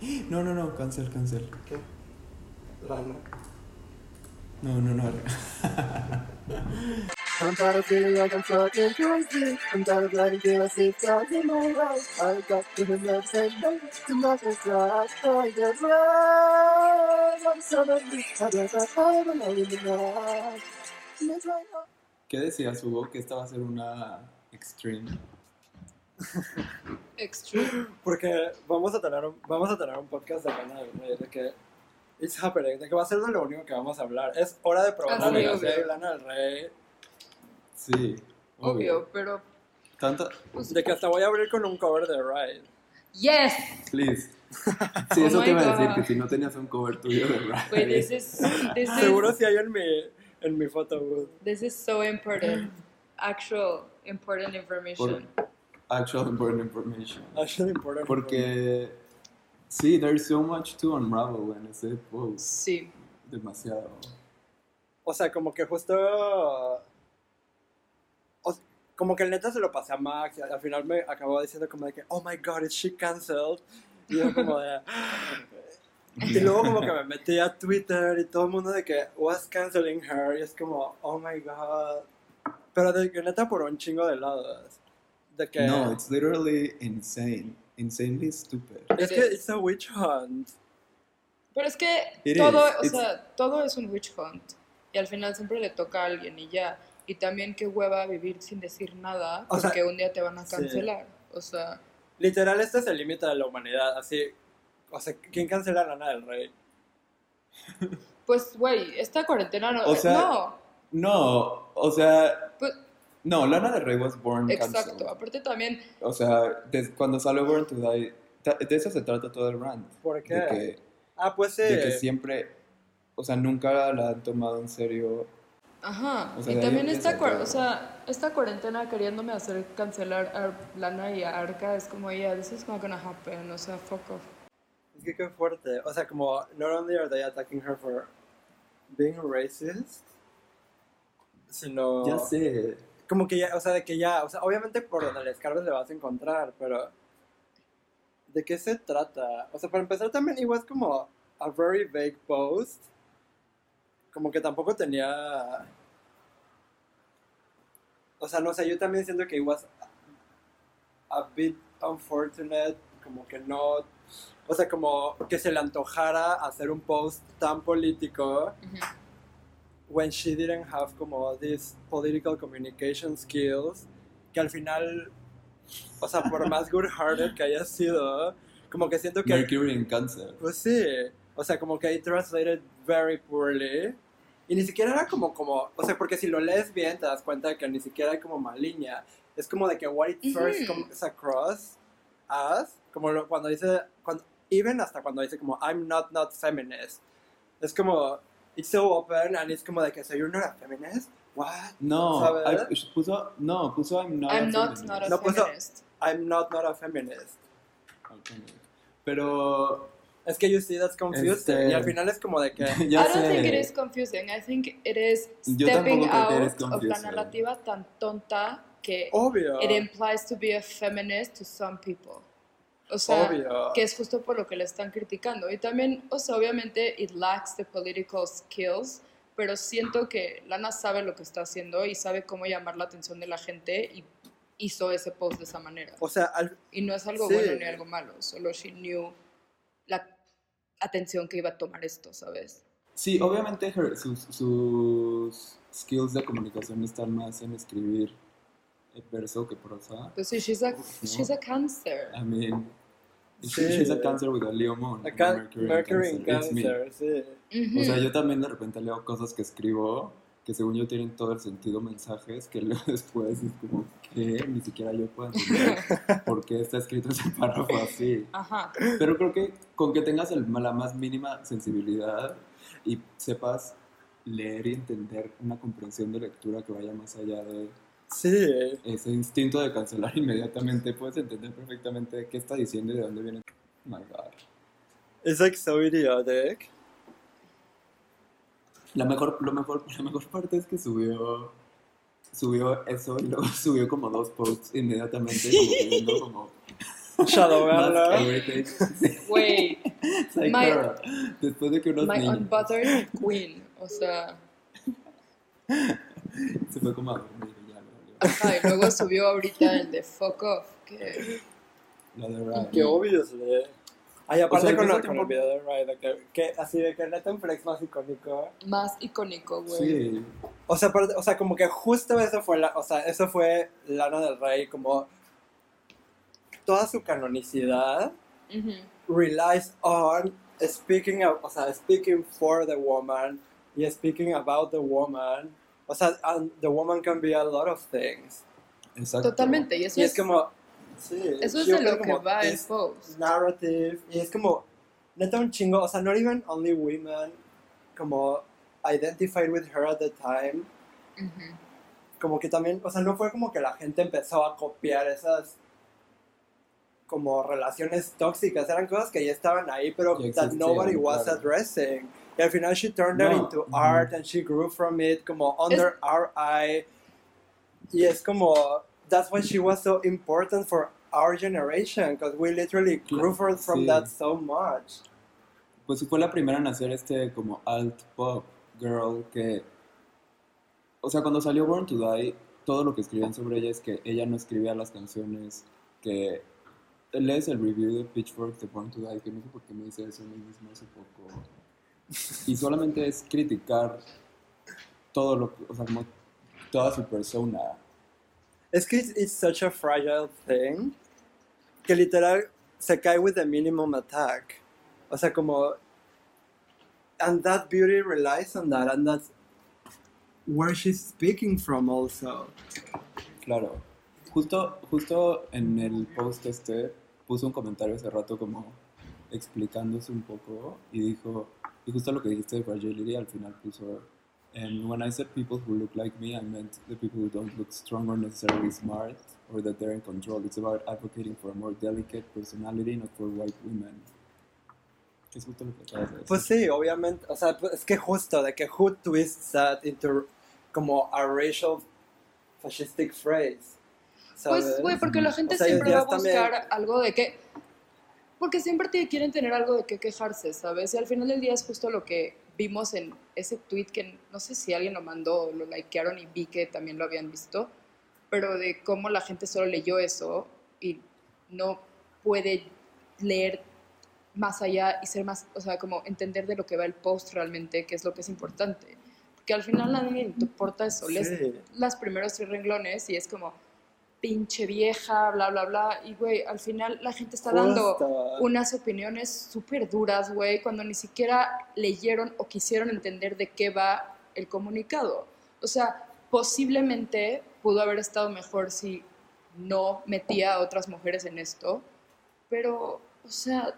No, no, no, cancel, cancel. ¿Qué? Lana. No, no, no. I'm tired of feeling like I'm fucking crazy. I'm tired of letting in my. I got to the and to. I get right. I'm suddenly, in the night. ¿Qué decías, Hugo? Que esta va a ser una extreme. Extreme. Porque vamos a tener un, vamos a tener un podcast de Lana del Rey, de que it's happening, de que va a ser de lo único que vamos a hablar. Es hora de probar Ah, la obvio. y Lana del Rey. Sí, Obvio, pero. Tanto, pues, De que hasta voy a abrir con un cover de Ride. Yes! please. Sí, Oh eso te iba a decir, que si no tenías un cover tuyo de rap. Wait, this is. This Seguro is, si hay en mi, en mi photo booth. this is so important. Actual important information. Actual important information. Actually important. Porque, sí, there's so much to unravel en ese post. Sí. Demasiado. O sea, como que justo. o- como que el neta se lo pasé a Max y al final me acabó diciendo como de que, oh my god, is she cancelled? Y yo como de... Y luego como que me metí a Twitter y todo el mundo de que was canceling her y es como, oh my god. Pero de que neta por un chingo de lados. De que... No, it's literally insane. Insanely stupid. es que it's a witch hunt. Pero es que It todo, is. o It's- sea, todo es un witch hunt. Y al final siempre le toca a alguien y ya. Y también qué hueva vivir sin decir nada O sea, porque un día te van a sí. cancelar. O sea, Literal, este es el límite de la humanidad. Así, o sea, ¿quién cancela a Lana del Rey? pues, güey, esta cuarentena no. O sea, no, No, o sea, pues, no, Lana del Rey was born exacto. Aparte también, O sea, cuando salió Born to Die, de eso se trata todo el rant. ¿Por qué? De que, Ah, pues de que siempre, o sea, nunca la han tomado en serio. ajá. O sea, y también esta, o sea, esta cuarentena queriéndome hacer cancelar a Lana y a Arca es como, yeah, this is not gonna happen. O sea, fuck off. Es que qué fuerte. O sea, como, not only are they attacking her for being racist, sino... Ya sé. Como que ya, o sea, de que ya, o sea, obviamente por donde le escarbes le vas a encontrar, pero... ¿De qué se trata? O sea, para empezar también igual es como a very vague post. Como que tampoco tenía... O sea, no sé, yo también siento que igual a bit unfortunate, como que no... O sea, como que se le antojara hacer un post tan político Ujú. When she didn't have como these political communication skills que al final o sea por más good hearted que haya sido como que siento que Mercury en cáncer. pues sí o sea como que I translated very poorly. Y ni siquiera era como como o sea porque si lo lees bien te das cuenta de que ni siquiera hay como maliña es como de que what it first comes across as como lo- cuando dice cuando even hasta cuando dice como I'm not not feminist. Es como it's so open and it's como de que so you're not a feminist what No, ¿Sabes? I- puso, no, puso I'm not. I'm a not, feminist. not a No, no. feminist. I'm not not a feminist. Pero, es que you see that's confusing Este- y al final es como de que ya I don't sé. think it is confusing. I think it is stepping out of la narrativa tan tonta que obvio it implies to be a feminist to some people. O sea, obvio que es justo por lo que le están criticando. Y también, o sea, obviamente it lacks the political skills, pero siento que Lana sabe lo que está haciendo y sabe cómo llamar la atención de la gente y hizo ese post de esa manera. o sea al, Y no es algo Sí. bueno ni algo malo, solo she knew la atención que iba a tomar esto, ¿sabes? Sí, obviamente her- sus, sus skills de comunicación están más en escribir verso que prosa. Pues sí, she's a, Uf, no. she's a cancer. I mean, Sí. she- she's a cancer with a Leo moon. acá Mercury in Mercury in Cancer. Me. Cancer sí Ujú. O sea, yo también de repente leo cosas que escribo que según yo tienen todo el sentido mensajes que leo después y es como que ni siquiera yo puedo entender por qué está escrito ese párrafo así. Ajá. Pero creo que con que tengas el- la más mínima sensibilidad y sepas leer y entender una comprensión de lectura que vaya más allá de sí ese instinto de cancelar inmediatamente, puedes entender perfectamente qué está diciendo y de dónde viene. Oh my God. it's like so idiotic La mejor, lo mejor, la mejor parte es que subió, subió eso y luego subió como dos posts inmediatamente, como queriendo como Shadowgirl. Everything. Güey, después de que unos my niños unbothered queen. O sea, se fue como a dormir y ya lo valió. Ajá, y luego subió ahorita el de fuck off. Que, La de Ryan. Que obviously. Ay, aparte O sea, con, ese con el video de Ride, que, que así de que flex más icónico. más icónico, güey. Sí, O sea, aparte- o sea, como que justo eso fue la, o sea, eso fue Lana del Rey, como toda su canonicidad Ujú. relies on speaking, of- o sea, speaking for the woman y speaking about the woman. O sea, and the woman can be a lot of things. exacto. Totalmente, y eso y es, es como, sí, eso es de lo que va el post. narrative y es como neta un chingo, o sea, not even only women como identified with her at the time, Ujú. como que también, o sea, no fue como que la gente empezó a copiar esas como relaciones tóxicas, eran cosas que ya estaban ahí, pero that nobody was claro. addressing. Y al final she turned that No, into ujú. art and she grew from it como under our eye. Y es como, that's why she was so important for our generation, because we literally grew from, from Sí. that so much. Pues fue la primera en hacer este como alt pop girl que... O sea, cuando salió Born to Die, todo lo que escribían sobre ella es que ella no escribía las canciones que... Lees el review de Pitchfork de Born to Die, que no sé por qué me dice eso a mí mismo hace poco. Y solamente es criticar todo lo. O sea, como toda su persona. Es que it's, it's such a fragile thing que literal se cae with the minimum attack. O sea, como. And that beauty relies on that, and that's where she's speaking from also. Claro. Justo, justo en el post este puso un comentario hace rato como explicándose un poco y dijo, y justo lo que dijiste de fragility al final puso, and when I said people who look like me, I meant the people who don't look strong or necessarily smart or that they're in control. It's about advocating for a more delicate personality, not for white women. Es justo lo que acabas de decir. Pues sí, obviamente. O sea, pues es que justo de que who twists that into como a racial fascistic phrase. Pues, ¿sabes? güey, porque la gente O sea, siempre va a también- buscar algo de que... Porque siempre te quieren tener algo de qué quejarse, ¿sabes? Y al final del día es justo lo que vimos en ese tweet que no sé si alguien lo mandó o lo likearon y vi que también lo habían visto, pero de cómo la gente solo leyó eso y no puede leer más allá y ser más, o sea, como entender de lo que va el post realmente, que es lo que es importante. Porque al final nadie le importa eso. Lees Sí. las primeros tres renglones y es como pinche vieja, bla, bla, bla. Y, güey, al final la gente está dando unas opiniones súper duras, güey, cuando ni siquiera leyeron o quisieron entender de qué va el comunicado. O sea, posiblemente pudo haber estado mejor si no metía a otras mujeres en esto, pero, o sea,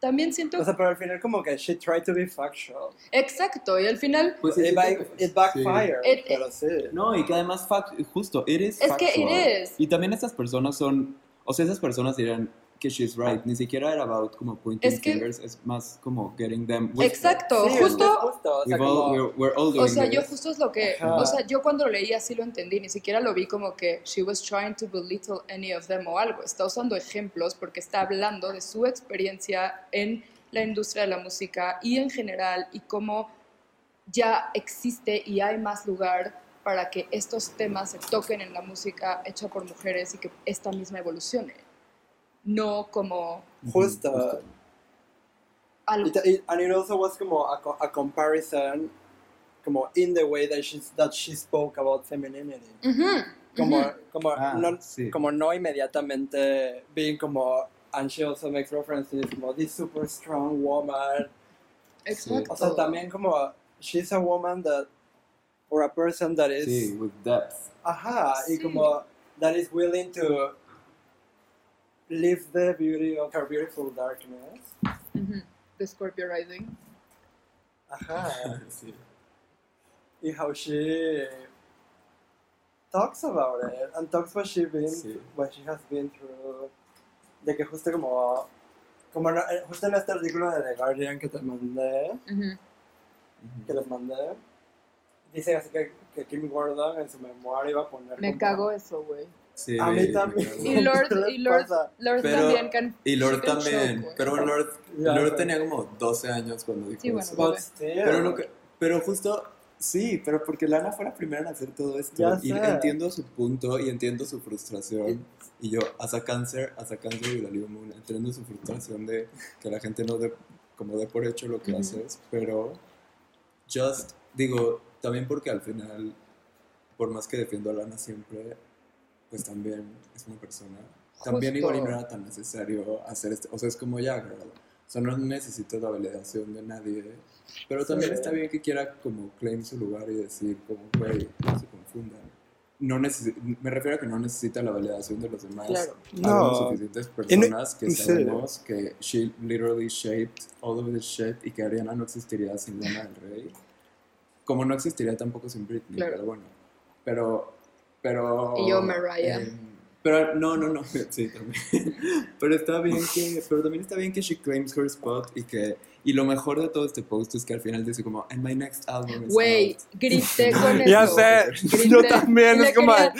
también siento... O sea, pero al final como que she tried to be factual. exacto, y al final... Pues sí, it, sí, sí. it backfired, It- pero sí. No, y que además, fact, justo, it is Es que it factual. is. Y también estas personas son, o sea, esas personas dirán que she's right, ni siquiera era about como pointing Es que- fingers, es más como getting them with Exacto, Sí, justo... justo, o sea, all- we're, we're all doing O sea, yo justo es lo que, Ajá. o sea, yo cuando lo leí así lo entendí, ni siquiera lo vi como que she was trying to belittle any of them o algo. Está usando ejemplos porque está hablando de su experiencia en la industria de la música y en general y cómo ya existe y hay más lugar para que estos temas se toquen en la música hecha por mujeres y que esta misma evolucione. No como Justo. algo... It, it- and it also was como a, a comparison como in the way that she, that she spoke about femininity. Ujú, Como, ujú. como, Ah, no, sí. como no inmediatamente being como, and she also makes references como this super strong woman. Exacto. O sea, también como, she's a woman that, or a person that is, Sí, with depth. ajá, y Sí. como, that is willing to live the beauty of her beautiful darkness. Ujú. The Scorpio Rising. Ajá. Sí. y how she talks about it and talks what she been Sí. what she has been through de que justo como como eh, justo en este artículo de The Guardian que te mandé Ujú. que les mandé dice así que, que Kim Gordon en su memoria iba a poner Me como- cago eso, güey. Sí, A mí también. Y Lord, ¿Qué le y Lord? Lord Pero- también. can- Y Lord también. güey. pero Lord, Lord tenía como 12 años cuando dijo Sí, bueno, eso. bebé. But still. Pero, lo que, pero justo, sí, pero porque Lana fue la primera en hacer todo esto. Ya y sé. entiendo su punto y entiendo su frustración. Y yo, hasta cáncer, hasta cáncer y Dalí Moon, entiendo su frustración de que la gente no dé, como dé por hecho lo que haces. Pero, just, digo, también porque al final, por más que defiendo a Lana siempre, pues también es una persona. También Justo. igual y no era tan necesario hacer esto. O sea, es como ya, girl. O sea, no necesito la validación de nadie. Pero también Sí. está bien que quiera como claim su lugar y decir como, güey, no se confundan. No necesi- me refiero a que no necesita la validación de los demás. Claro. No. Suficientes personas que sí. sabemos que she literally shaped all of this shit y que Ariana no existiría sin Lana del Rey. Como no existiría tampoco sin Britney, Claro. pero bueno. Pero, pero... Y yo, Mariah. eh, pero no, no, no, sí, también. Pero está bien que, pero también está bien que she claims her spot y que, y lo mejor de todo este post es que al final dice como, and my next album is Güey, out". grité con eso. Ya sé, Grité. yo también, Y es como... quería-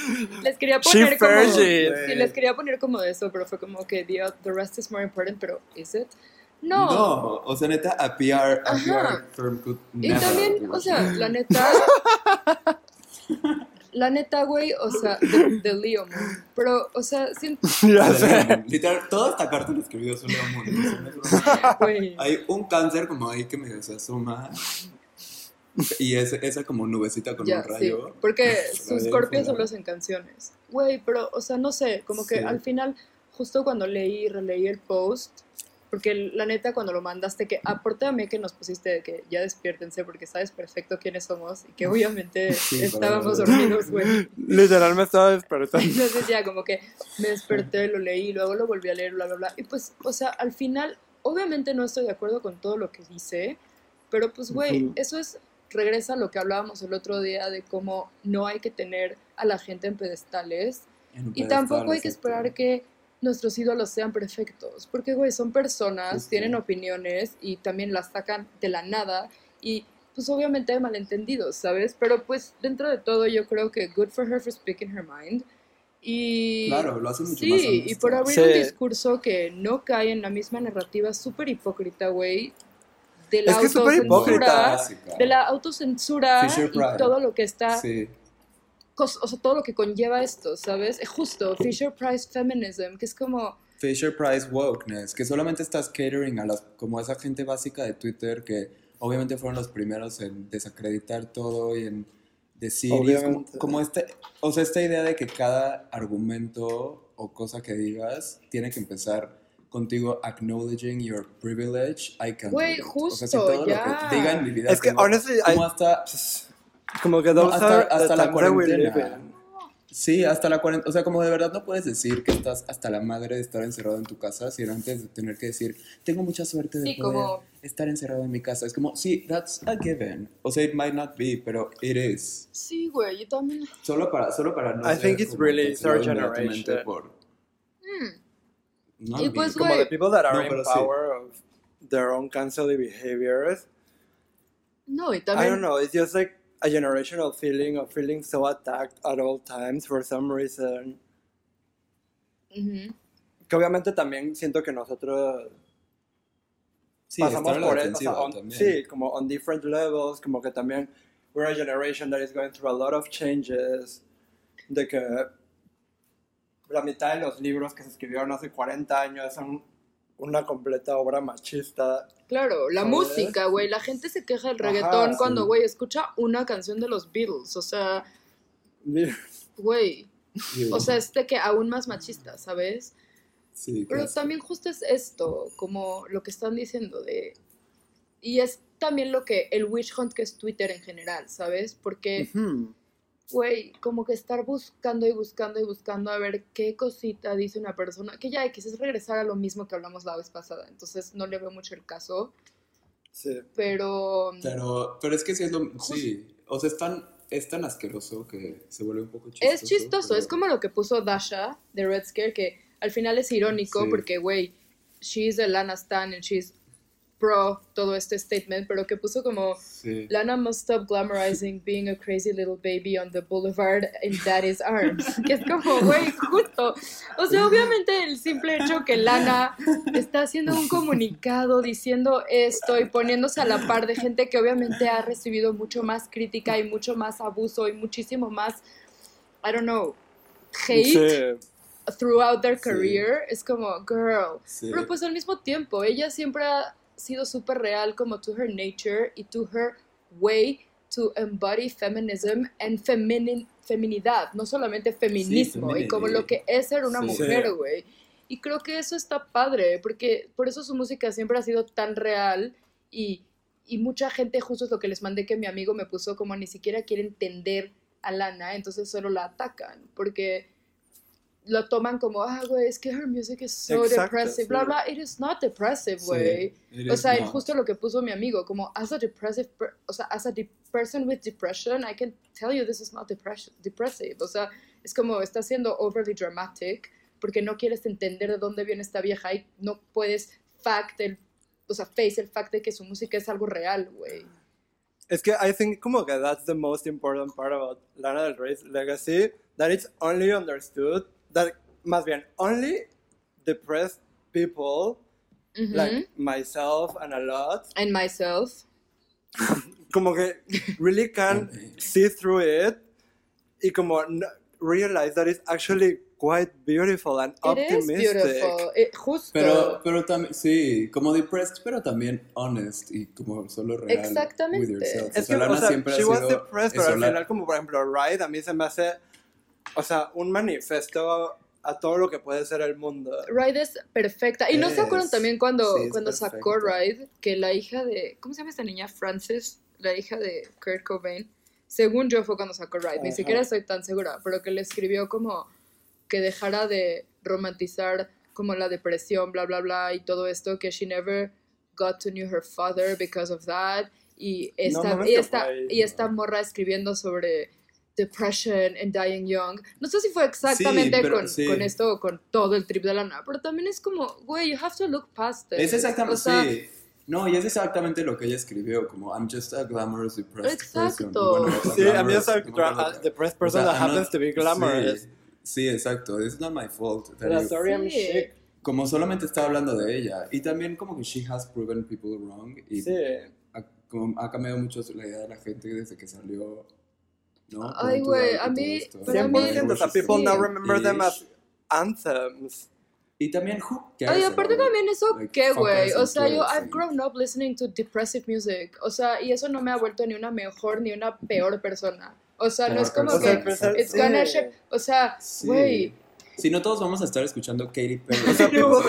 Les quería She poner como... Fergie. Sí, les quería poner como de eso, pero fue como que the, the rest is more important, pero ¿is it? No. No, o sea, neta, a PR, a Ajá. PR firm could Y never también, do o sea, la neta... La neta, güey, o sea, de, de Leo Moon. Pero, o sea, siento, Ya sé. Literal, toda esta carta la escribió Moon, es broma. güey. Hay un cáncer como ahí que medio se asoma y ese, esa como nubecita con Ya, un sí. rayo. Porque Rayo sus fuera. solo es en canciones. Güey, pero, o sea, no sé, como que Sí. al final, justo cuando leí y releí el post, porque la neta cuando lo mandaste, que aportame que nos pusiste de que ya despiértense porque sabes perfecto quiénes somos y que obviamente Sí, estábamos dormidos, güey. Literal me estaba despertando. Entonces ya como que me desperté, lo leí, luego lo volví a leer, bla, bla, bla. Y pues, o sea, al final, obviamente no estoy de acuerdo con todo lo que dice, pero pues, güey, Ujú. eso es, regresa a lo que hablábamos el otro día de cómo no hay que tener a la gente en pedestales En un y tampoco hay que esperar que nuestros ídolos sean perfectos, porque, güey, son personas, Justo. tienen opiniones y también las sacan de la nada y pues obviamente hay malentendidos, ¿sabes? Pero pues dentro de todo yo creo que good for her for speaking her mind y Claro, lo hace mucho sí, más y por abrir Sí. un discurso que no cae en la misma narrativa súper hipócrita, güey, de la Es que autocensura, de la autocensura y todo lo que está Sí, o sea, todo lo que conlleva esto, ¿sabes? Es justo, Fisher Price Feminism, que es como, Fisher Price wokeness, que solamente estás catering a las, como a esa gente básica de Twitter que obviamente fueron los primeros en desacreditar todo y en decir, y es como, Obviamente. como este, o sea, esta idea de que cada argumento o cosa que digas tiene que empezar contigo acknowledging your privilege, I can't Güey, it. O sea, si justo, todo ya. lo que diga en mi vida Es que, honestly, como I- hasta Como que No, hasta- hasta la cuarentena. Sí, hasta la cuarentena. O sea, como de verdad no puedes decir que estás hasta la madre de estar encerrado en tu casa, sino antes de tener que decir, tengo mucha suerte de Sí, poder como- estar encerrado en mi casa. Es como, sí, that's a given. O sea, it might not be, pero it is. sí, güey, yo también, Solo para, solo para no I ser think it's really it's our generation. Por, Mm. no Y pues, Como Güey. the people that are No, in pero sí. power of their own cancel behaviors. no, y I don't también, know. It's just like a generational feeling of feeling so attacked at all times for some reason. Que obviamente también siento que nosotros sí, pasamos por eso. también. sí, como on different levels, como que también we're a generation that is going through a lot of changes. De que la mitad de los libros que se escribieron hace 40 años son una completa obra machista. claro, la ¿Sabes? música, güey, la gente se queja del reggaetón cuando, güey, escucha una canción de los Beatles, o sea, güey, o sea, es de que aún más machista, ¿sabes? sí, Pero casi. también justo es esto, como lo que están diciendo de... Y es también lo que el witch hunt que es Twitter en general, ¿sabes? Porque. Güey, como que estar buscando y buscando y buscando a ver qué cosita dice una persona, que ya X es regresar a lo mismo que hablamos la vez pasada, entonces no le veo mucho el caso, Sí. pero... Pero, pero es que sí es lo... Sí, o sea, es tan, es tan asqueroso que se vuelve un poco chistoso. Es chistoso, pero- es como lo que puso Dasha de Red Scare, que al final es irónico Sí. porque, güey, she's the Lana Stan and she's pro todo este statement, pero que puso como Sí. Lana must stop glamorizing being a crazy little baby on the boulevard in daddy's arms. Que es como, güey, justo. O sea, obviamente el simple hecho que Lana está haciendo un comunicado diciendo esto y poniéndose a la par de gente que obviamente ha recibido mucho más crítica y mucho más abuso y muchísimo más, I don't know, hate Sí. throughout their Sí. career, es como, girl. Sí. Pero pues al mismo tiempo, ella siempre ha sido súper real como to her nature y to her way to embody feminism and feminin feminidad, no solamente feminismo, y como lo que es ser una Sí. mujer, Sí. güey. Y creo que eso está padre, porque por eso su música siempre ha sido tan real y, y mucha gente, justo es lo que les mandé que mi amigo me puso, como ni siquiera quiere entender a Lana, entonces solo la atacan, porque lo toman como, ah, güey, es que her music is so Exacto, depressive, bla, sí. bla. It is not depressive, Sí, güey. it O sea, not. justo lo que puso mi amigo, como, as a depressive, o sea, as a de- person with depression, I can tell you this is not depressive. O sea, es como, está siendo overly dramatic porque no quieres entender de dónde viene esta vieja y no puedes fact el, o sea, face el fact de que su música es algo real, güey. Es que I think como que that's the most important part about Lana Del Rey's legacy, that it's only understood, that más bien, only depressed people, Ujú. like myself and a lot, And myself. como que really can see through it y como realize that it's actually quite beautiful and It is optimistic. beautiful. Eh, justo. Pero, pero también, sí, como depressed, pero también honest y como solo real. Exactamente. With yourself. Es o sea, que, Lana o sea, siempre she ha was sido depressed, pero al final, como por ejemplo, Ride, a mí se me hace, o sea, un manifiesto a todo lo que puede ser el mundo. Ride es perfecta. Y no se acuerdan también cuando, Sí, cuando sacó. Ride, que la hija de. ¿Cómo se llama esta niña? Frances, la hija de Kurt Cobain. Según yo fue cuando sacó Ride, ni Ajá. siquiera estoy tan segura, pero que le escribió como que dejara de romantizar como la depresión, bla, bla, bla, y todo esto, que she never got to know her father because of that. Y esta, y esta, y esta morra escribiendo sobre depression and dying young. No sé si fue exactamente pero con, sí. con esto o con todo el trip de lana, pero también es como, güey, you have to look past it. Es exactamente, O sea, sí. No, y es exactamente lo que ella escribió, como I'm just a glamorous depressed person. Exacto. Bueno, Sí, a mí glamorous, es a, qué. depressed person O sea, that I'm happens not- to be glamorous. Sí, sí, exacto. It's not my fault. you- story I'm Sí. chic. como solamente estaba hablando de ella. Y también como que she has proven people wrong. Y Sí. ha, como ha cambiado mucho la idea de la gente desde que salió. ¿No? Ay, güey, a mí- pero a mí- 100%, o sea, people Sí. now remember them as anthems. Y también, who cares Ay, aparte about- también eso, like, ¿qué, güey? O sea, yo, I've grown up listening to depressive music. O sea, y eso no me ha vuelto ni una mejor ni una peor persona. O sea, no Peor es como O sea, que... pues, It's gonna O sea, Sí. güey... Si no, todos vamos a estar escuchando Katy Perry. Sea, no, no,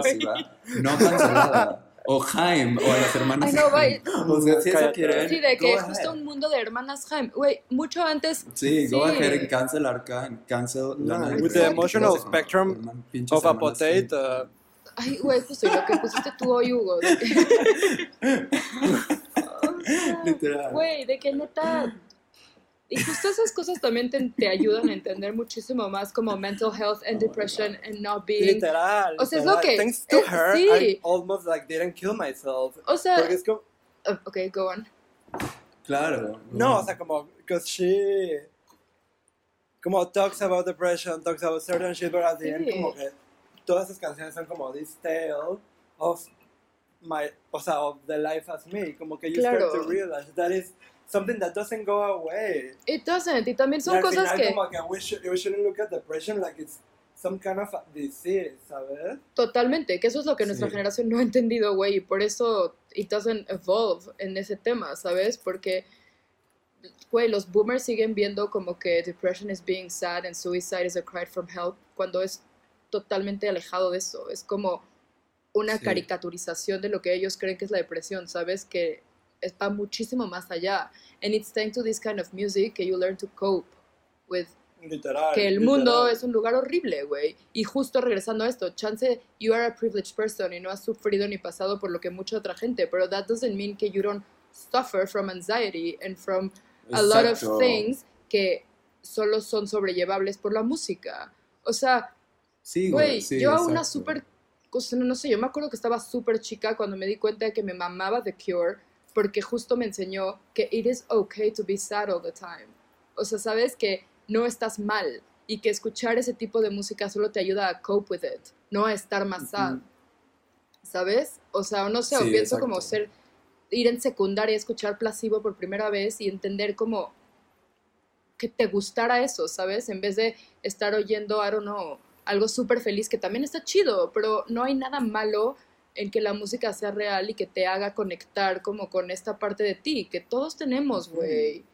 depresiva, No cancelada. O Jaime, o a las hermanas. Ay, no, Jaime. O sea, si eso quieren. Sí, de que go justo un mundo de hermanas Jaime. Güey, mucho antes... Sí, go Sí. ahead and cancel Arca and cancel No, Lana Del with Rey. the emotional spectrum pinches Of a potato. Ay, güey, justo lo que pusiste tú hoy, Hugo. de que- O sea, Literal. Güey, de que neta... Y justo esas cosas también te, te ayudan a entender muchísimo más como mental health and depression and not being... Literal. O sea, es literal. lo que- Thanks to eh, her, sí. I almost like didn't kill myself. O sea... Porque es como, oh, ok, go on. Claro. no, o sea, como, because she, como talks about depression, talks about certain shit, but at the end, Sí. como que todas esas canciones son como this tale of my, o sea, of the life as me, como que you Claro. start to realize that is something that doesn't go away. It doesn't. Y también Y son al cosas final, que como que we, should, we shouldn't look at depression like it's some kind of disease, ¿sabes? totalmente, que eso es lo que nuestra Sí. generación no ha entendido, güey, y por eso it doesn't evolve en ese tema, ¿sabes? Porque, güey, los boomers siguen viendo como que depression is being sad and suicide is a cry from help, cuando es totalmente alejado de eso. Es como una Sí. caricaturización de lo que ellos creen que es la depresión, ¿sabes? Que va muchísimo más allá. And it's thanks to this kind of music que you learn to cope with Literal. que el literal. mundo es un lugar horrible, güey. Y justo regresando a esto, chance you are a privileged person y no has sufrido ni pasado por lo que mucha otra gente, pero that doesn't mean que you don't suffer from anxiety and from a lot of things que solo son sobrellevables por la música. O sea, Sí, güey, sí, yo a una súper no, no sé, yo me acuerdo que estaba súper chica cuando me di cuenta de que me mamaba The Cure, porque justo me enseñó que it is okay to be sad all the time. O sea, sabes que no estás mal y que escuchar ese tipo de música solo te ayuda a cope with it, no a estar más sad. ¿Sabes? O sea, no sé, Sí, pienso como exacto. ser, ir en secundaria, escuchar Placebo por primera vez y entender como que te gustara eso, ¿sabes? En vez de estar oyendo, I don't know, algo súper feliz que también está chido, pero no hay nada malo en que la música sea real y que te haga conectar como con esta parte de ti, que todos tenemos, güey.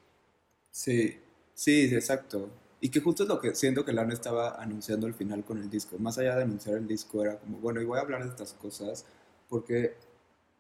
Sí, sí, exacto. Y que justo es lo que siento que Lana estaba anunciando al final con el disco. Más allá de anunciar el disco, era como, bueno, y voy a hablar de estas cosas porque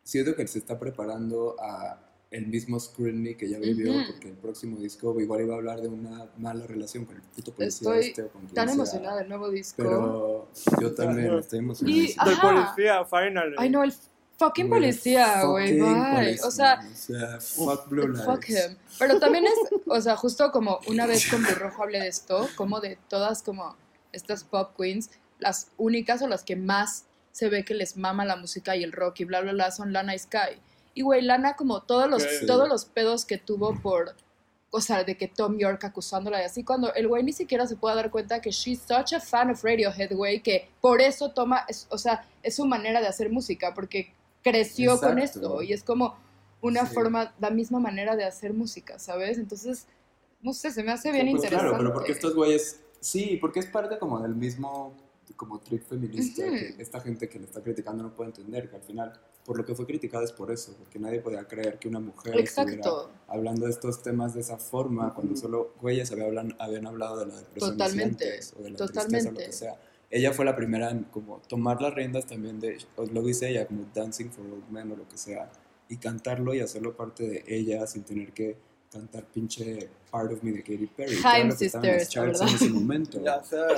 siento que se está preparando a el mismo scrutiny que ya vivió, Ujú. porque el próximo disco igual iba a hablar de una mala relación con el puto policía Estoy este o con Tan emocionada del nuevo disco. Pero yo también estoy emocionado. Y- Ajá. policía, finally. Ay, no, el fucking policía, güey, bye. O sea, o sea, fuck Blue Lights. Fuck him. Pero también es, o sea, justo como una vez con Rojo hablé de esto, como de todas como estas pop queens, las únicas o las que más se ve que les mama la música y el rock y bla, bla, bla, son Lana y Sky. Y güey, Lana como todos los, todos los pedos que tuvo por, o sea, de que Tom York acusándola y así, cuando el güey ni siquiera se puede dar cuenta que she's such a fan of Radiohead, güey, que por eso toma, es- o sea, es su manera de hacer música, porque creció con esto y es como una Sí. forma, la misma manera de hacer música, ¿sabes? Entonces, no sé, se me hace bien Pues interesante. Claro, pero porque estos güeyes, sí, porque es parte como del mismo como trip feminista que esta gente que le está criticando no puede entender, que al final, por lo que fue criticada es por eso, porque nadie podía creer que una mujer estuviera Exacto, hablando de estos temas de esa forma, cuando solo güeyes habían, hablan- habían hablado de la depresión Totalmente, antes, o de la tristeza, o lo totalmente. que sea. Ella fue la primera en como tomar las riendas también de, lo dice ella, como Dancing for Old Men o lo que sea, y cantarlo y hacerlo parte de ella sin tener que cantar pinche Part of Me de Katy Perry. las Sisters, charts ¿verdad? en ese momento.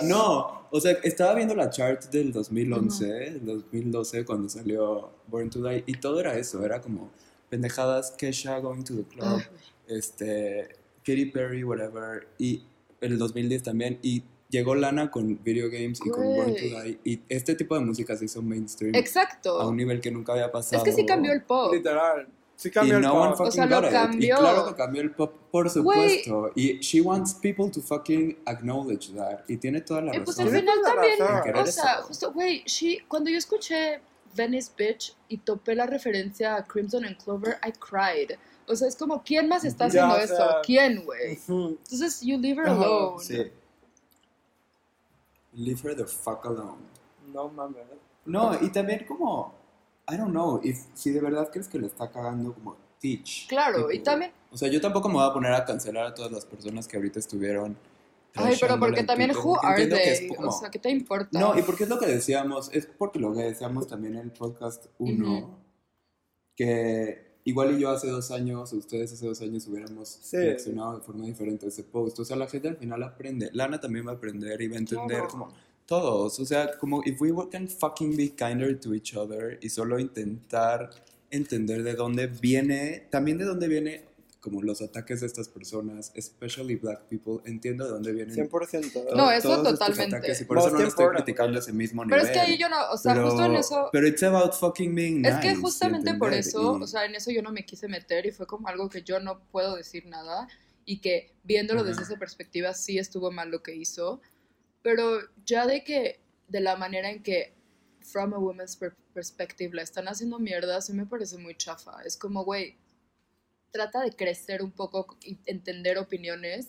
No, o sea, estaba viendo la chart del 2011, del 2012, cuando salió Born to Die, y todo era eso, era como pendejadas, Kesha going to the club, Ay, este, Katy Perry, whatever, y el 2010 también, y llegó Lana con Video Games y con Born to. Die, y este tipo de música se hizo mainstream a Exacto. un nivel que nunca había pasado. Es que sí cambió el pop. Literal. Sí Y cambió el no one pop. fucking O sea, lo got it. cambió. Y claro que cambió el pop, por supuesto. Y she wants people to fucking acknowledge that. Y tiene toda la Y pues razón. al final también, o sea, eso. justo, güey, she- cuando yo escuché Venice Bitch y topé la referencia a Crimson and Clover, I cried. O sea, es como, ¿quién más está haciendo o eso? sea, ¿Quién, güey? Entonces, you leave her alone. Sí. Leave her the fuck alone. No mames. No, y también como, I don't know, if, si de verdad crees que le está cagando como teach. Claro, y Tipo, también, O sea, yo tampoco me voy a poner a cancelar a todas las personas que ahorita estuvieron. ay, pero porque también, Twitter, who are they? como- O sea, ¿qué te importa? No, y porque es lo que decíamos, es porque lo que decíamos también en el podcast 1, Ujú. que igual y yo hace dos años, o ustedes hace dos años hubiéramos Sí. reaccionado de forma diferente a ese post. O sea, la gente al final aprende. Lana también va a aprender y va a entender Claro. como todos. O sea, como if we can fucking be kinder to each other y solo intentar entender de dónde viene, también de dónde viene como los ataques de estas personas, especially black people, entiendo de dónde vienen 100%. No, eso todos estos totalmente. ataques y por eso Most no le estoy criticando a ese mismo Pero nivel. es que ahí yo no, o sea, pero, justo en eso... Pero it's about fucking being Es nice que y justamente por eso, y- o sea, en eso yo no me quise meter y fue como algo que yo no puedo decir nada y que viéndolo desde Ajá. esa perspectiva sí estuvo mal lo que hizo, pero ya de que de la manera en que from a woman's per- perspective la están haciendo mierda, sí me parece muy chafa. Es como, güey, trata de crecer un poco y entender opiniones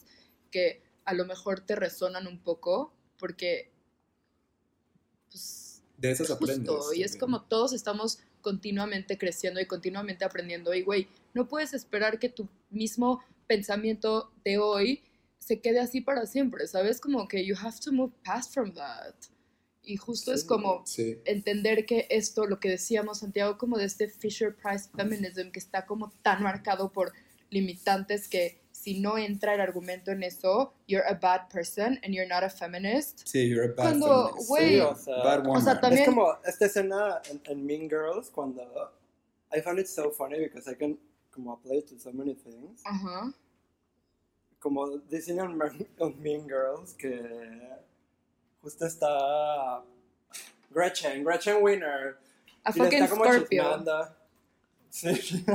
que a lo mejor te resonan un poco porque pues de esas aprendes. Justo, y es como todos estamos continuamente creciendo y continuamente aprendiendo. Y, güey, no puedes esperar que tu mismo pensamiento de hoy se quede así para siempre, ¿sabes? Como que you have to move past from that. Y justo es Sí. como Sí. entender que esto, lo que decíamos, Santiago, como de este Fisher Price feminism que está como tan marcado por limitantes que si no entra el argumento en eso, you're a bad person and you're not a feminist. Sí, you're a bad Cuando, feminist. güey, Sí, o sea, Bad woman. o sea, también- Es como esta escena en, en Mean Girls cuando I found it so funny because I can como apply it to so many things. Ajá. Como dicen en, Mean Girls que justo está Gretchen, Gretchen Winner. A Y fucking está como Scorpio. chismeando. Sí.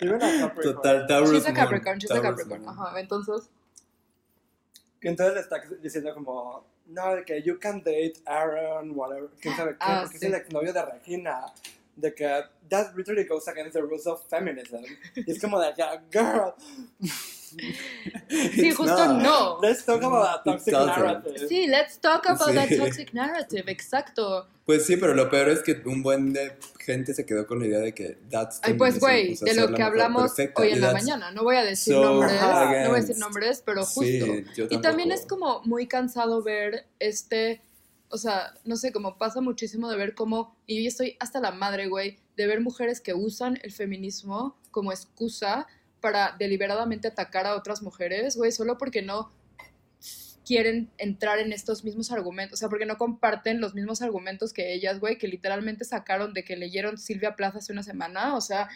Even a Capricorn. Total, Taurus She's a Capricorn, she's a Capricorn. Ajá, entonces. Y entonces le está diciendo como, no, de que you can date Aaron, whatever, quién sabe qué, Ah, porque sí. es el exnovio de Regina. De que that literally goes against the rules of feminism. Y es como de que, girl, Sí, justo not. no. let's talk about that toxic narrative. Sí, let's talk about Sí. that toxic narrative, exacto. Pues sí, pero lo peor es que un buen de gente se quedó con la idea de que that's Ay, pues, güey, o sea, de lo que hablamos perfecta, hoy en la mañana. No voy a decir so nombres, no voy a decir against. nombres, pero justo. Sí, yo y también es como muy cansado ver este, o sea, no sé, como pasa muchísimo de ver cómo, y yo estoy hasta la madre, güey, de ver mujeres que usan el feminismo como excusa para deliberadamente atacar a otras mujeres, güey, solo porque no quieren entrar en estos mismos argumentos, o sea, porque no comparten los mismos argumentos que ellas, güey, que literalmente sacaron de que leyeron Silvia Plaza hace una semana, o sea,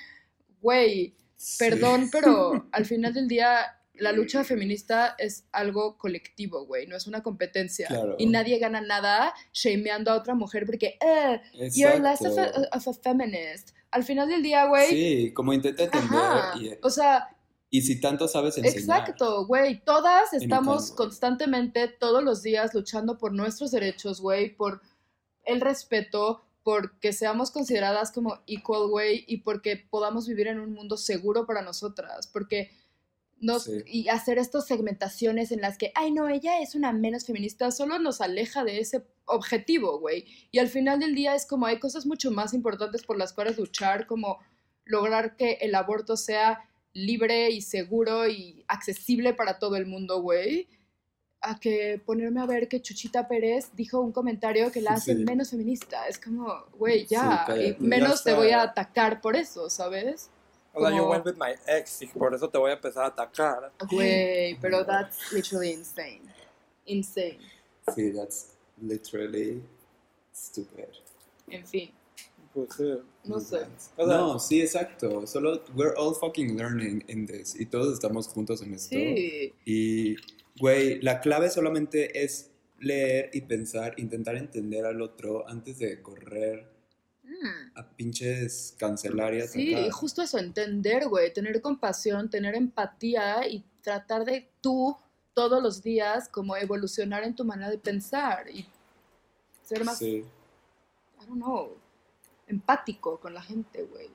güey, Sí. Perdón, pero al final del día la lucha feminista es algo colectivo, güey, no es una competencia. Claro. Y nadie gana nada shameando a otra mujer porque, eh, you're less of a, of a feminist. Al final del día, güey, Sí, como intenta entender y, o sea, y si tanto sabes enseñar. Exacto, güey. Todas estamos constantemente, todos los días, luchando por nuestros derechos, güey, por el respeto, por que seamos consideradas como equal, güey, y porque podamos vivir en un mundo seguro para nosotras, porque nos, Sí. y hacer estas segmentaciones en las que, ay, no, ella es una menos feminista, solo nos aleja de ese objetivo, güey. Y al final del día es como hay cosas mucho más importantes por las cuales luchar, como lograr que el aborto sea libre y seguro y accesible para todo el mundo, güey. A que ponerme a ver que Chuchita Pérez dijo un comentario que la hace Sí. menos feminista. Es como, güey, ya. Sí, y cállate. menos Ya te voy a atacar por eso, ¿sabes? O sea, you went with my ex y por eso te voy a empezar a atacar. Güey, pero that's literally insane. Insane. Sí, that's literally stupid. En fin, Pues sí. no sé. O sea- no, sí, exacto. Solo we're all fucking learning in this y todos estamos juntos en esto. Sí. Y, güey, la clave solamente es leer y pensar, intentar entender al otro antes de correr Mm. a pinches cancelar y Sí, atacar. y justo eso, entender, güey, tener compasión, tener empatía y tratar de tú todos los días como evolucionar en tu manera de pensar y ser más, Sí. I don't know, empático con la gente, güey.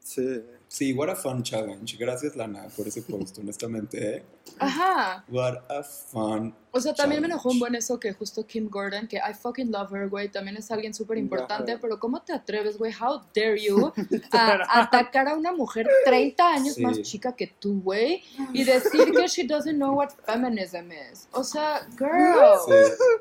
Sí. Sí, what a fun challenge. Gracias, Lana, por ese post, honestamente. ¿eh? Ajá. What a fun. O sea, también me enojó un Challenge. buen eso que justo Kim Gordon, que I fucking love her, güey, también es alguien súper importante, Ajá. pero ¿cómo te atreves, güey? How dare you a atacar a una mujer 30 años Sí. más chica que tú, güey, y decir que she doesn't know what feminism is? O sea, girl, Sí.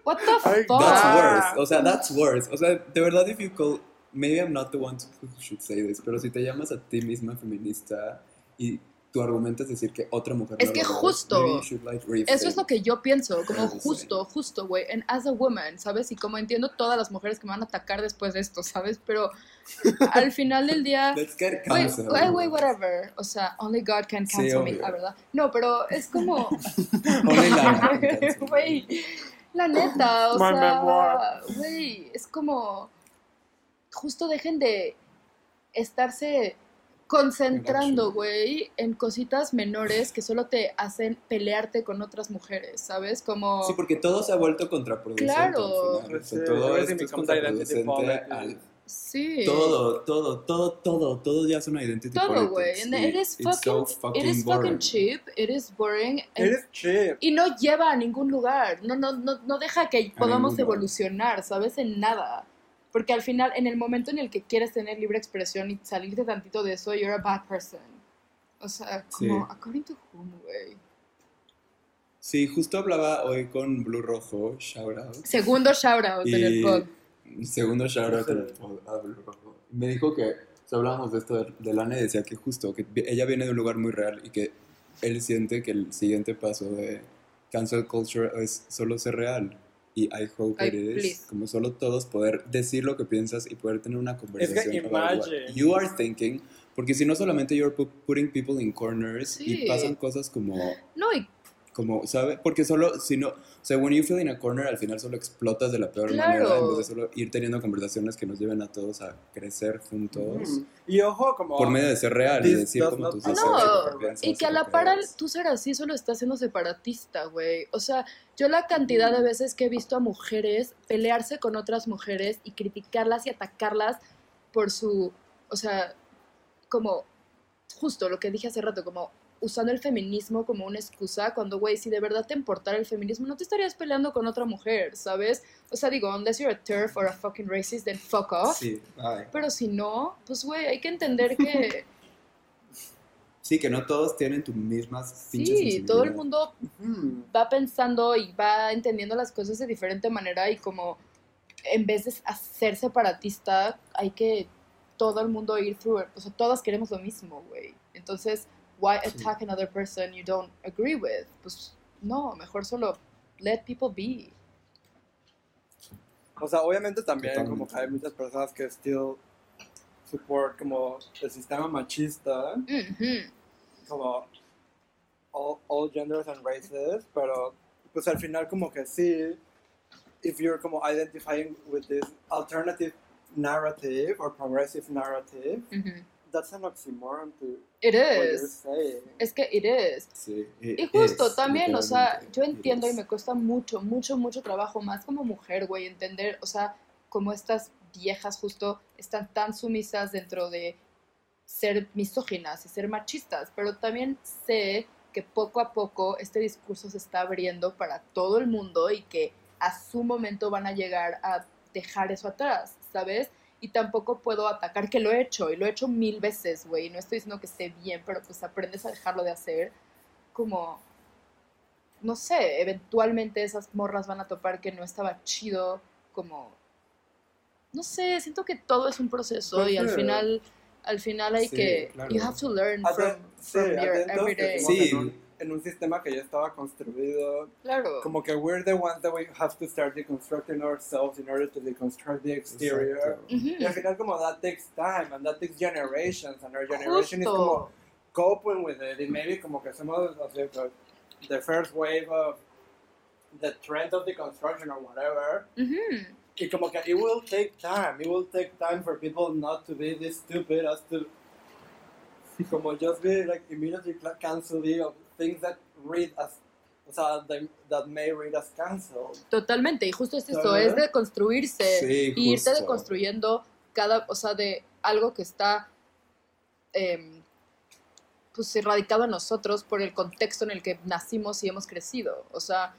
what the fuck? That's worse. O sea, that's worse. O sea, de verdad, if you call. Maybe I'm not the one who should say this, pero si te llamas a ti misma feminista y tu argumento es decir que otra mujer Es no que lo justo, maybe you should, like, rethink. Eso es lo que yo pienso, como justo, justo, güey, and as a woman, ¿sabes? Y como entiendo todas las mujeres que me van a atacar después de esto, ¿sabes? Pero al final del día... Let's get Güey, güey, whatever. O sea, only God can Sí, cancel me, la verdad. No, pero es como. Güey, la neta, o My sea, güey, es como. Justo dejen de estarse concentrando, güey, en cositas menores que solo te hacen pelearte con otras mujeres, ¿sabes? Como. Sí, porque todo se ha vuelto contraproducente. Claro. al final. O sea, Sí, todo esto es contraproducente al. Sí. Todo, todo, todo, todo, todo ya es una identity Todo, güey. It is fucking, so fucking it is boring. fucking cheap, it is boring. and Eres cheap. Y no lleva a ningún lugar, no, no, no, no deja que podamos evolucionar, ¿sabes? En nada. Porque al final, en el momento en el que quieres tener libre expresión y salirte tantito de eso, you're a bad person. O sea, como, Sí. according to whom, güey. Sí, justo hablaba hoy con Blue Rojo, shout out. Segundo shout out en el Y pod. segundo shout out en el pod a Blue Rojo. Me dijo que, o sea, hablábamos de esto de, de Lana y decía que justo, que ella viene de un lugar muy real y que él siente que el siguiente paso de cancel culture es solo ser real. Y I hope Ay, it is, please. como solo todos poder decir lo que piensas y poder tener una conversación about what imagine. you are thinking, porque si no solamente you're pu- putting people in corners Sí. y pasan cosas como No, y como, ¿sabe? Porque solo, si no, o sea, when you feel in a corner, al final solo explotas de la peor Claro. manera, en vez de solo ir teniendo conversaciones que nos lleven a todos a crecer juntos, Mm. Y ojo, como. por medio de ser real y This decir como tus No, y que a la par tú ser así solo está siendo separatista, güey. O sea, yo la cantidad de veces que he visto a mujeres pelearse con otras mujeres y criticarlas y atacarlas por su, o sea, como justo lo que dije hace rato, como usando el feminismo como una excusa, cuando, güey, si de verdad te importara el feminismo, no te estarías peleando con otra mujer, ¿sabes? O sea, digo, unless you're a turf or a fucking racist, then fuck off. Sí, bye. Pero si no, pues, güey, hay que entender que Sí, que no todos tienen tu mismas pinches sí, todo el mundo va pensando y va entendiendo las cosas de diferente manera y como en vez de ser separatista, hay que todo el mundo ir through. O sea, todas queremos lo mismo, güey. Entonces, why Sí. attack another person you don't agree with? Pues no, mejor solo let people be. O sea, obviamente también Totalmente. como que hay muchas personas que still support como el sistema machista, Ujú. como all, all genders and races, pero pues al final como que sí, if you're como identifying with this alternative narrative or progressive narrative, Ujú. That's an oxymoron to It is. Es que it is. Sí, Y justo también, o sea, yo entiendo y me cuesta mucho, mucho, mucho trabajo, más como mujer, güey, entender, o sea, como estas viejas justo están tan sumisas dentro de ser misóginas y ser machistas, pero también sé que poco a poco este discurso se está abriendo para todo el mundo y que a su momento van a llegar a dejar eso atrás, ¿sabes? Y tampoco puedo atacar que lo he hecho, y lo he hecho mil veces, güey, no estoy diciendo que esté bien, pero pues aprendes a dejarlo de hacer como, no sé, eventualmente esas morras van a topar que no estaba chido, como, no sé, siento que todo es un proceso Pues y al final, al final hay Sí, que, claro. you have to learn from, sí, from your everyday. Sí. En, un, sistema que ya estaba construido Claro, como que we're the ones that we have to start deconstructing ourselves in order to deconstruct the exterior. Y al final como that takes time and that takes generations and our generation is como coping with it y maybe como que somos o sea, the- the first wave of the trend of deconstruction or whatever. Y como que it will take time. It will take time for people not to be this stupid as to como just be like immediately canceling of things that read as o sea, that may read as canceled. totalmente, y justo es eso, es de construirse, Sí, y irte justo. deconstruyendo cada, o sea, de algo que está em, pues erradicado en nosotros por el contexto en el que nacimos y hemos crecido. O sea,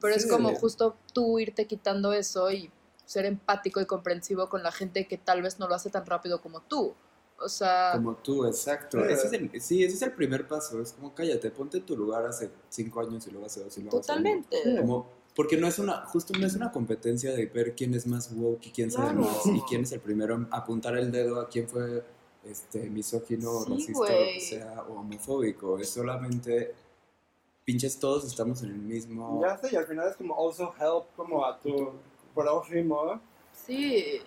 pero es como justo tú irte quitando eso y ser empático y comprensivo con la gente que tal vez no lo hace tan rápido como tú. O sea, Como tú, exacto. Sí. Ese es el, sí, ese es el primer paso. Es como cállate, ponte en tu lugar hace cinco años y luego hace dos y luego hace uno. totalmente. Como, porque no es una, justo no es una competencia de ver quién es más woke y quién sabe Claro. más y quién es el primero en apuntar el dedo a quién fue este, misógino, Sí, racista, o lo güey. que sea, o homofóbico. Es solamente, pinches, todos estamos en el mismo... Ya sé, y al final es como also help como a tu prójimo. Sí,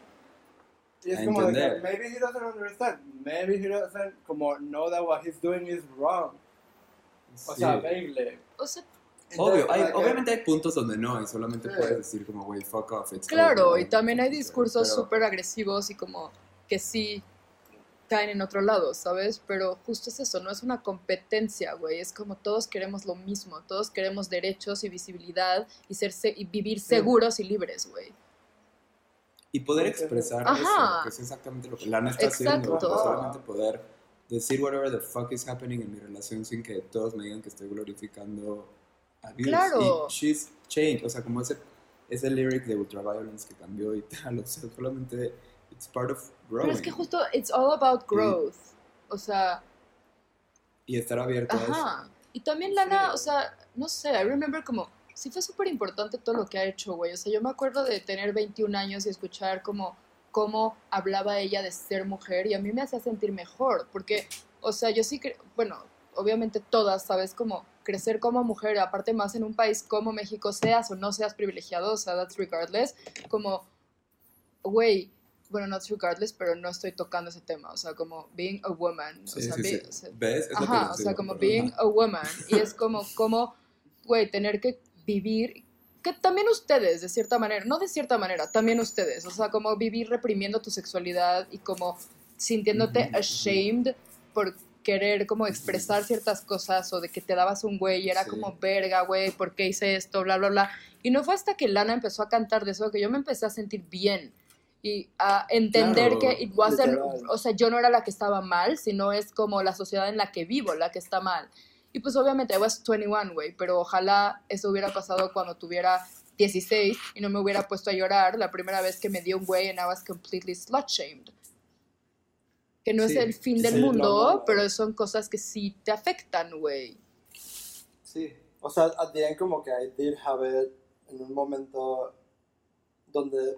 Y es A como de que maybe he doesn't understand. Maybe he doesn't como know that what he's doing is wrong. O Sí. sea, baile. o sea, Obvio, hay- obviamente hay puntos donde no, y solamente Sí. puedes decir como, güey, fuck off. it's claro, over", y también hay discursos súper agresivos y como que sí caen en otro lado, ¿sabes? Pero justo es eso, no es una competencia, güey, es como todos queremos lo mismo, todos queremos derechos y visibilidad y, ser se- y vivir seguros y libres, güey. Y poder expresar Ajá. eso, que es exactamente lo que Lana está haciendo. Exacto. Solamente poder decir whatever the fuck is happening en mi relación sin que todos me digan que estoy glorificando abuse. Claro. Y she's changed. O sea, como ese, ese lyric de Ultraviolence que cambió y tal. O sea, solamente it's part of growing. Pero es que justo, it's all about growth. O sea, Y estar abierto a eso. ajá. Y también Lana, Sí. o sea, no sé, I remember como, sí fue súper importante todo lo que ha hecho, güey. O sea, yo me acuerdo de tener 21 años y escuchar como cómo hablaba ella de ser mujer y a mí me hacía sentir mejor, porque, o sea, yo sí que, bueno, obviamente todas, ¿sabes? Como crecer como mujer, aparte más en un país como México, seas o no seas privilegiado, o sea, that's regardless, como, güey, bueno, not regardless, pero no estoy tocando ese tema, o sea, como being a woman, o sea, sí, be- sí. o sea, ¿Ves? Es Ajá, o sea, como being a woman. Y es como, como güey, tener que vivir, que también ustedes, de cierta manera, no de cierta manera, también ustedes, o sea, como vivir reprimiendo tu sexualidad y como sintiéndote ashamed por querer como expresar ciertas cosas o de que te dabas un güey y era Sí. como verga, güey, ¿por qué hice esto? Bla, bla, bla. Y no fue hasta que Lana empezó a cantar de eso que yo me empecé a sentir bien y a entender Claro, que it wasn't, o sea, yo no era la que estaba mal, sino es como la sociedad en la que vivo la que está mal. Y pues obviamente I was 21, güey, pero ojalá eso hubiera pasado cuando tuviera 16 y no me hubiera puesto a llorar la primera vez que me dio un güey and I was completely slut shamed. Que no Sí, es el fin del mundo, no. pero son cosas que sí te afectan, güey. Sí, o sea, at the end como que I did have it en un momento donde,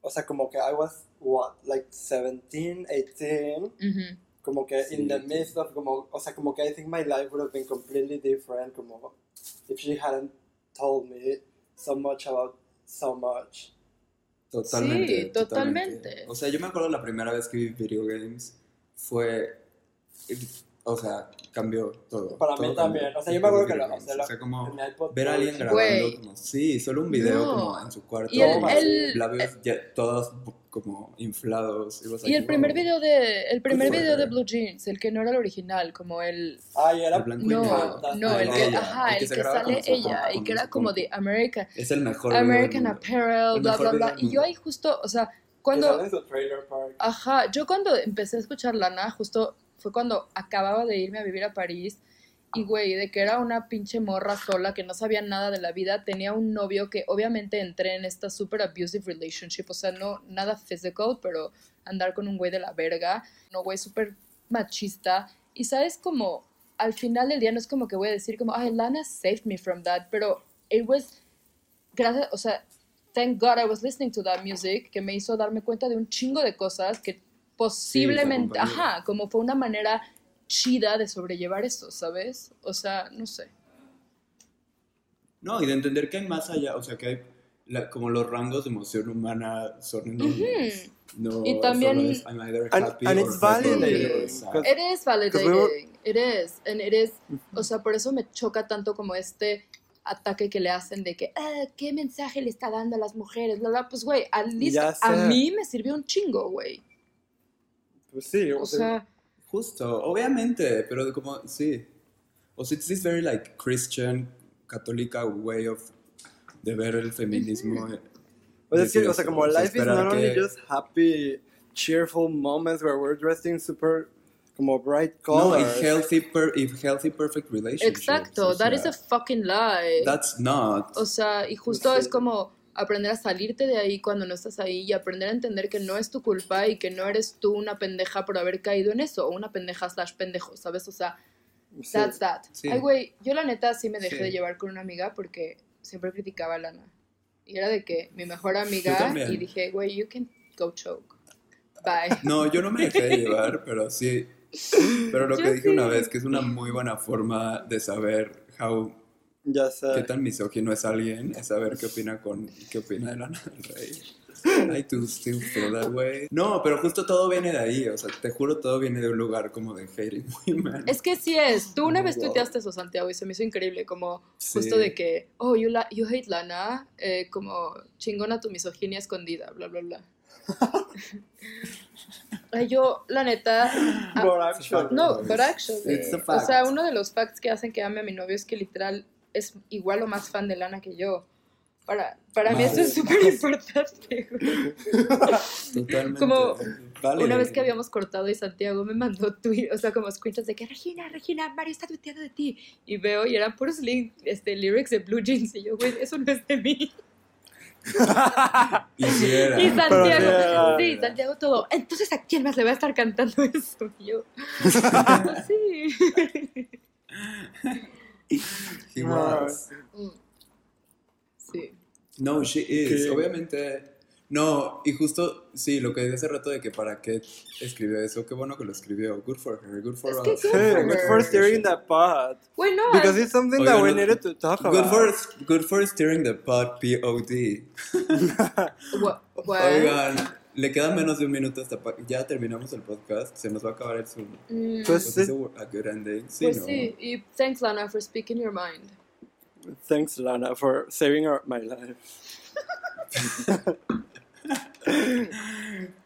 o sea, como que I was, what, like 17, 18, Ujú. Como que Sí. in the midst of, como, o sea, como que I think my life would have been completely different, como if she hadn't told me so much about so much. Totalmente. Sí, totalmente. O sea, yo me acuerdo la primera vez que vi video games fue. O sea, cambió todo. Para todo mí cambió. también, o sea, yo me acuerdo que, la, o sea, la- O sea, como ver a alguien grabando Güey. como. Sí, solo un video No. como en su cuarto. Y el- el- labios ya todos como inflados. Y like, el primer wow. video de el primer video de. Blue Jeans, el que no era el original, como el Ay, era El blanco y no, negro. no, Ah, el que ella, ajá, el que graba sale ella y que era como de American Es el mejor American. Apparel, El bla bla bla. Y yo ahí justo, o sea, que cuando. Ajá, yo cuando empecé a escuchar Lana, justo fue cuando acababa de irme a vivir a París y, güey, de que era una pinche morra sola que no sabía nada de la vida, tenía un novio que obviamente entré en esta super abusive relationship, o sea, no nada physical, pero andar con un güey de la verga, no, güey, súper machista. Y sabes como, al final del día no es como que voy a decir como, ay, Lana saved me from that, pero it was, gracias, o sea, thank God I was listening to that music, que me hizo darme cuenta de un chingo de cosas que posiblemente, te acompañó. ajá, como fue una manera chida de sobrellevar eso, ¿sabes? O sea, no sé. No, y de entender que hay más allá, o sea, que hay la- como los rangos de emoción humana son enormes. No, Y también- es, I'm either And- happy and it's validating, It is validating, it is, and it is, o sea, por eso me choca tanto como este ataque que le hacen de que, ah, ¿qué mensaje le está dando a las mujeres? Bla, bla. Pues, güey, a mí me sirvió un chingo, güey. Pues sí, O sea, Justo, obviamente, pero de como, sí. O sea, it's this very like Christian, católica way of de ver el feminismo. Pues es que, decir o sea, eso, como o sea, life is not only que- just happy, cheerful moments where we're dressed in super, como bright No, colors. y healthy, per, y healthy perfect relationships. exacto, o that is sea, a fucking lie. That's not. O sea, y justo Sí. es como aprender a salirte de ahí cuando no estás ahí y aprender a entender que no es tu culpa y que no eres tú una pendeja por haber caído en eso, o una pendeja slash pendejo, ¿sabes? O sea, Sí. that's that. Sí. Ay, güey, yo la neta sí me dejé Sí. de llevar con una amiga porque siempre criticaba a Lana. Y era de que mi mejor amiga y dije, güey, you can go choke. Bye. No, yo no me dejé de llevar, pero sí. Pero lo Yo que dije una vez, que es una muy buena forma de saber how, Ya sé. qué tan misógino es alguien, es saber qué opina con qué opina de Lana del Rey. I do still feel that way. No, pero justo todo viene de ahí, o sea, te juro todo viene de un lugar como de hating women. Es que sí es. Tú una Oh, vez wow. tuiteaste eso, Santiago, y se me hizo increíble, como Sí. justo de que, oh, you, la- you hate Lana, eh, como chingona tu misoginia escondida, bla, bla, bla. Ay, yo, la neta, ah, But actually- no, but actually, It's a o fact. sea, uno de los facts que hacen que ame a mi novio es que literal es igual o más fan de Lana que yo. Para, para mí eso es súper importante. Totalmente. como Vale. Una vez que habíamos cortado y Santiago me mandó tweet, o sea, como screenshots de que Regina, Regina, Mario está tuiteando de ti. Y veo y eran puros link, este, lyrics de Blue Jeans. Y yo, güey, eso no es de mí. Y Santiago, sí. Santiago todo. Entonces, ¿a quién más le va a estar cantando eso? Y yo, sí. He was. Mm. Sí. No, she is. ¿Qué? Obviamente. No, y justo, sí, lo que dije hace rato de que para qué escribió eso, qué bueno que lo esescribió. Good for her, good for us. good Hey, for good her. for steering the pot. Güey, no. Because it's something that Oigan, we no- needed to talk about. Good for, good for steering the pot, P-O-D. What, what? Oigan, Le queda menos de un minuto hasta pa- ya terminamos el podcast. Se nos va a acabar el Zoom. Mm, Pues ¿Es sí. a good ending? Sí, pues ¿no? sí, y thanks Lana for speaking your mind. Thanks, Lana, for saving our, my life.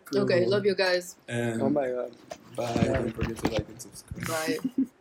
Cool. Okay, love you guys. Um, Oh my god. Bye. Don't forget to like and subscribe. Bye.